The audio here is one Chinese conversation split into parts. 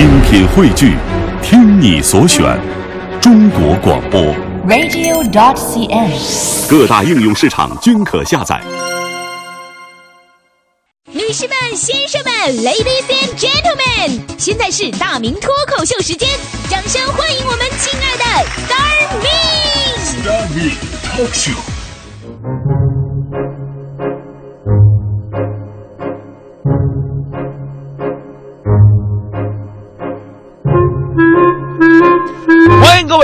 精品汇聚，听你所选，中国广播。radio.dot.cn，。各大应用市场均可下载。女士们、先生们，Ladies and Gentlemen，现在是大明脱口秀时间，掌声欢迎我们亲爱的 Star Me！欢迎各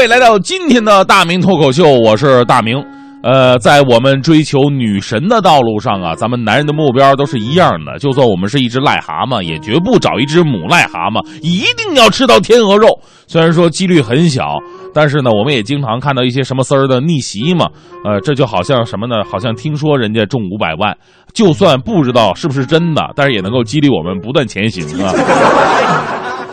来到今天的大明脱口秀，我是大明。呃，在我们追求女神的道路上啊，咱们男人的目标都是一样的。就算我们是一只癞蛤蟆，也绝不找一只母癞蛤蟆，一定要吃到天鹅肉。虽然说几率很小，但是呢，我们也经常看到一些什么丝儿的逆袭嘛。呃，这就好像什么呢？好像听说人家中五百万，就算不知道是不是真的，但是也能够激励我们不断前行啊。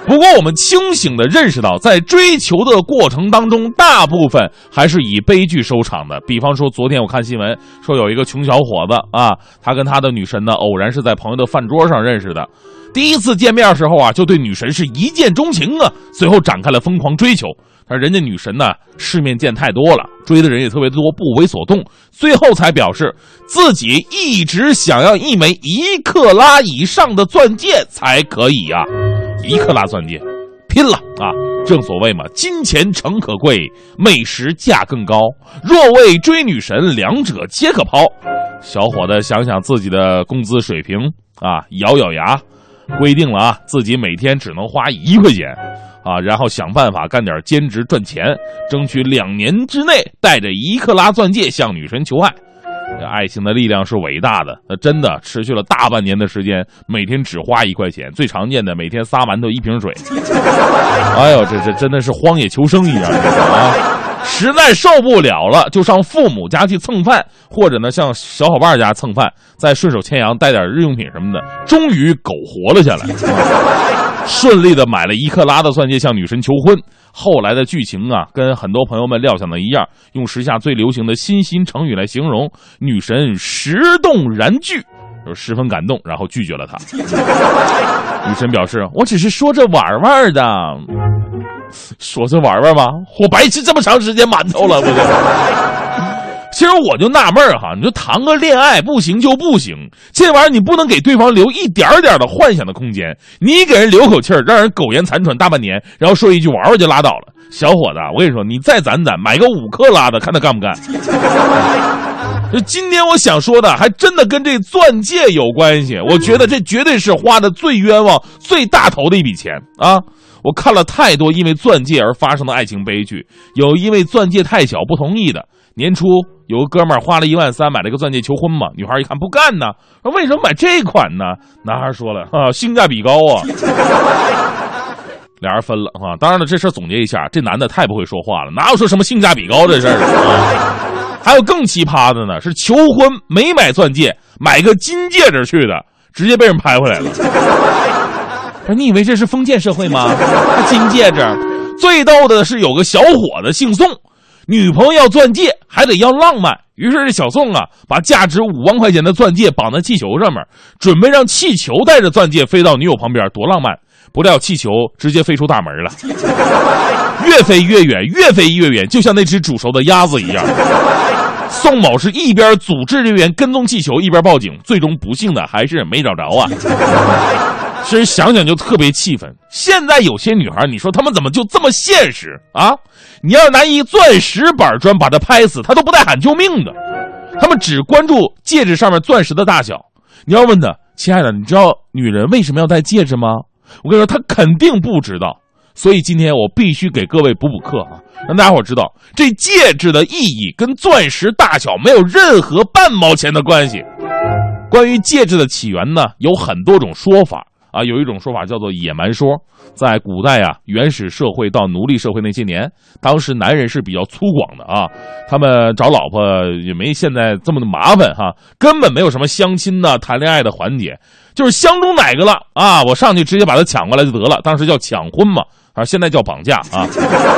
不过，我们清醒地认识到，在追求的过程当中，大部分还是以悲剧收场的。比方说，昨天我看新闻说，有一个穷小伙子啊，他跟他的女神呢，偶然是在朋友的饭桌上认识的。第一次见面时候啊，就对女神是一见钟情啊，随后展开了疯狂追求。但人家女神呢，世面见太多了，追的人也特别多，不为所动，最后才表示自己一直想要一枚一克拉以上的钻戒才可以呀、一克拉钻戒，拼了啊！正所谓嘛，金钱诚可贵，美食价更高。若为追女神，两者皆可抛。小伙子想想自己的工资水平啊，咬咬牙，规定了啊，自己每天只能花一块钱啊，然后想办法干点兼职赚钱，争取两年之内带着一克拉钻戒向女神求爱。爱情的力量是伟大的，那真的持续了大半年的时间，每天只花一块钱，最常见的每天仨馒头一瓶水。哎呦，这这真的是荒野求生一样啊！实在受不了了，就上父母家去蹭饭，或者呢向小伙伴家蹭饭，再顺手牵羊带点日用品什么的，终于苟活了下来。顺利的买了一克拉的钻戒向女神求婚。后来的剧情啊，跟很多朋友们料想的一样，用时下最流行的新兴成语来形容，女神石动燃拒，就十分感动，然后拒绝了他。女神表示：“我只是说着玩玩的，说是玩玩吗？我白吃这么长时间馒头了，不是？” 其实我就纳闷哈，你说谈个恋爱不行就不行，这玩意儿你不能给对方留一点点的幻想的空间，你给人留口气儿，让人苟延残喘大半年，然后说一句玩玩就拉倒了。小伙子，我跟你说，你再攒攒，买个五克拉的，看他干不干。就今天我想说的，还真的跟这钻戒有关系。我觉得这绝对是花的最冤枉、最大头的一笔钱啊！我看了太多因为钻戒而发生的爱情悲剧，有因为钻戒太小不同意的。年初有个哥们儿花了一万三买了个钻戒求婚嘛，女孩一看不干呢，说为什么买这款呢？男孩说了啊，性价比高啊。俩人分了啊！当然了，这事总结一下，这男的太不会说话了，哪有说什么性价比高这事儿啊？还有更奇葩的呢，是求婚没买钻戒，买个金戒指去的，直接被人拍回来了。不是你以为这是封建社会吗？金戒指？最逗的是有个小伙子姓宋，女朋友要钻戒还得要浪漫，于是这小宋啊，把价值五万块钱的钻戒绑在气球上面，准备让气球带着钻戒飞到女友旁边，多浪漫！不料气球直接飞出大门了，越飞越远，越飞越远，就像那只煮熟的鸭子一样。宋某是一边组织人员跟踪气球，一边报警，最终不幸的还是没找着啊。其实想想就特别气愤。现在有些女孩，你说她们怎么就这么现实啊？你要拿一钻石板砖把她拍死，她都不带喊救命的。她们只关注戒指上面钻石的大小。你要问她，亲爱的，你知道女人为什么要戴戒指吗？我跟你说，她肯定不知道。所以今天我必须给各位补补课啊，让大家伙知道这戒指的意义跟钻石大小没有任何半毛钱的关系。关于戒指的起源呢，有很多种说法啊。有一种说法叫做野蛮说，在古代啊，原始社会到奴隶社会那些年，当时男人是比较粗犷的啊，他们找老婆也没现在这么的麻烦哈，根本没有什么相亲呐、谈恋爱的环节，就是相中哪个了啊，我上去直接把他抢过来就得了。当时叫抢婚嘛，啊，现在叫绑架啊。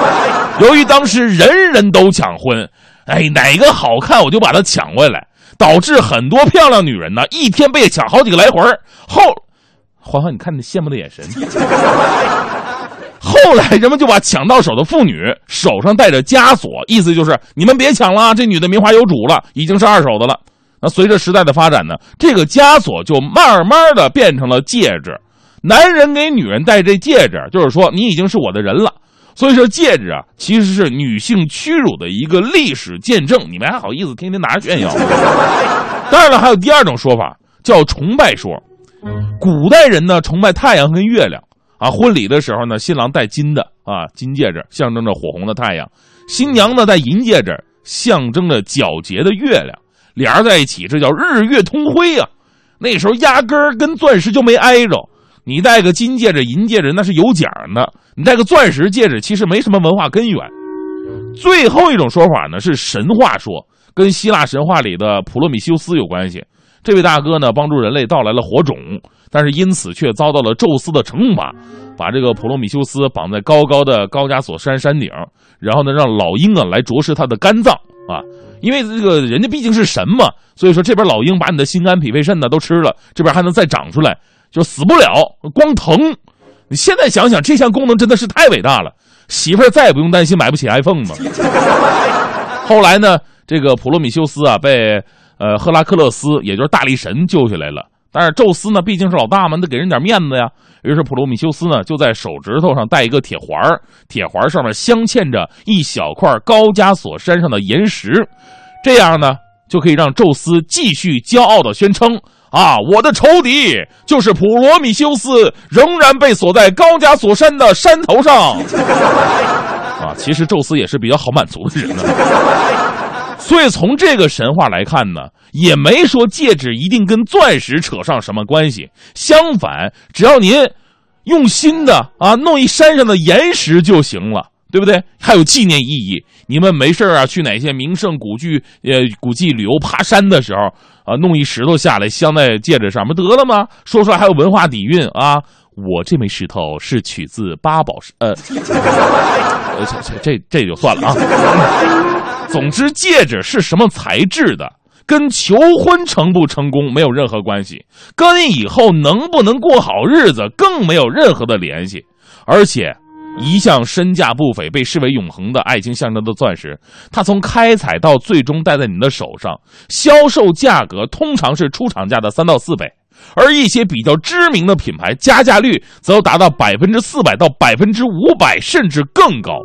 由于当时人人都抢婚，哎，哪个好看我就把它抢过来。导致很多漂亮女人呢，一天被抢好几个来回后，欢欢，你看你羡慕的眼神。后来人们就把抢到手的妇女手上戴着枷锁，意思就是你们别抢了，这女的名花有主了，已经是二手的了。那随着时代的发展呢，这个枷锁就慢慢的变成了戒指。男人给女人戴这戒指，就是说你已经是我的人了。所以说戒指啊，其实是女性屈辱的一个历史见证。你们还好意思天天拿着炫耀？当然了，还有第二种说法叫崇拜说。古代人呢崇拜太阳跟月亮啊，婚礼的时候呢，新郎戴金的啊金戒指，象征着火红的太阳；新娘呢戴银戒指，象征着皎洁的月亮。俩人在一起，这叫日月同辉啊。那时候压根儿跟钻石就没挨着。你戴个金戒指、银戒指那是有奖的，你戴个钻石戒指其实没什么文化根源。最后一种说法呢是神话说，跟希腊神话里的普罗米修斯有关系。这位大哥呢，帮助人类盗来了火种，但是因此却遭到了宙斯的惩罚，把这个普罗米修斯绑在高高的高加索山山顶，然后呢，让老鹰啊来啄食他的肝脏啊，因为这个人家毕竟是神嘛，所以说这边老鹰把你的心肝脾肺肾呢都吃了，这边还能再长出来，就死不了，光疼。你现在想想，这项功能真的是太伟大了，媳妇再也不用担心买不起 iPhone 了。后来呢，这个普罗米修斯啊被。呃，赫拉克勒斯，也就是大力神救下来了。但是宙斯呢，毕竟是老大嘛，得给人点面子呀。于是普罗米修斯呢，就在手指头上戴一个铁环铁环上面镶嵌着一小块高加索山上的岩石，这样呢，就可以让宙斯继续骄傲的宣称：啊，我的仇敌就是普罗米修斯，仍然被锁在高加索山的山头上。啊，其实宙斯也是比较好满足的人呢。所以从这个神话来看呢，也没说戒指一定跟钻石扯上什么关系。相反，只要您用心的啊，弄一山上的岩石就行了，对不对？还有纪念意义。你们没事啊，去哪些名胜古迹呃古迹旅游爬山的时候啊，弄一石头下来镶在戒指上，不得了吗？说出来还有文化底蕴啊！我这枚石头是取自八宝石，呃，这这这就算了啊。总之，戒指是什么材质的，跟求婚成不成功没有任何关系，跟以后能不能过好日子更没有任何的联系。而且，一向身价不菲、被视为永恒的爱情象征的钻石，它从开采到最终戴在你的手上，销售价格通常是出厂价的三到四倍，而一些比较知名的品牌加价率则达到百分之四百到百分之五百，甚至更高。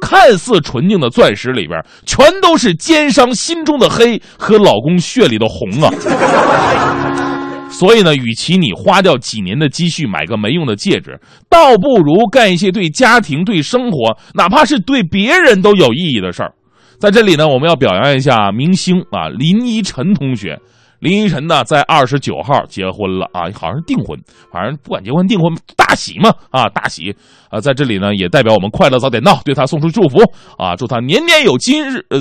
看似纯净的钻石里边，全都是奸商心中的黑和老公血里的红啊！所以呢，与其你花掉几年的积蓄买个没用的戒指，倒不如干一些对家庭、对生活，哪怕是对别人都有意义的事儿。在这里呢，我们要表扬一下明星啊，林依晨同学。林依晨呢，在二十九号结婚了啊，好像是订婚，反正不管结婚订婚，大喜嘛啊，大喜啊，在这里呢，也代表我们快乐早点到，对他送出祝福啊，祝他年年有今日。呃，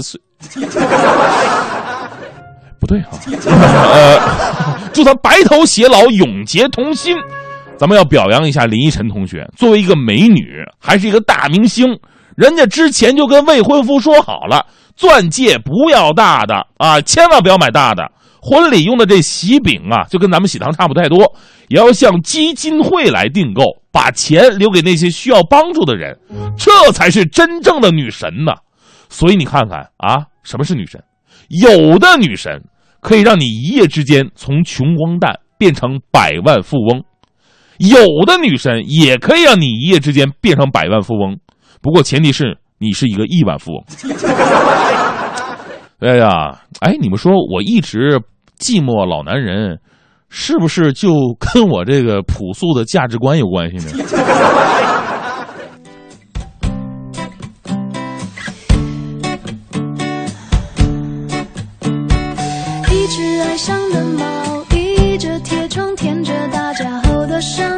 对啊，呃，祝他白头偕老，永结同心。咱们要表扬一下林依晨同学，作为一个美女，还是一个大明星，人家之前就跟未婚夫说好了，钻戒不要大的啊，千万不要买大的。婚礼用的这喜饼啊，就跟咱们喜糖差不太多，也要向基金会来订购，把钱留给那些需要帮助的人，这才是真正的女神呢。所以你看看啊，什么是女神？有的女神可以让你一夜之间从穷光蛋变成百万富翁，有的女神也可以让你一夜之间变成百万富翁，不过前提是你是一个亿万富翁。哎呀，哎，你们说我一直寂寞老男人，是不是就跟我这个朴素的价值观有关系呢？是爱上的猫，倚着铁窗，舔着打架后的伤，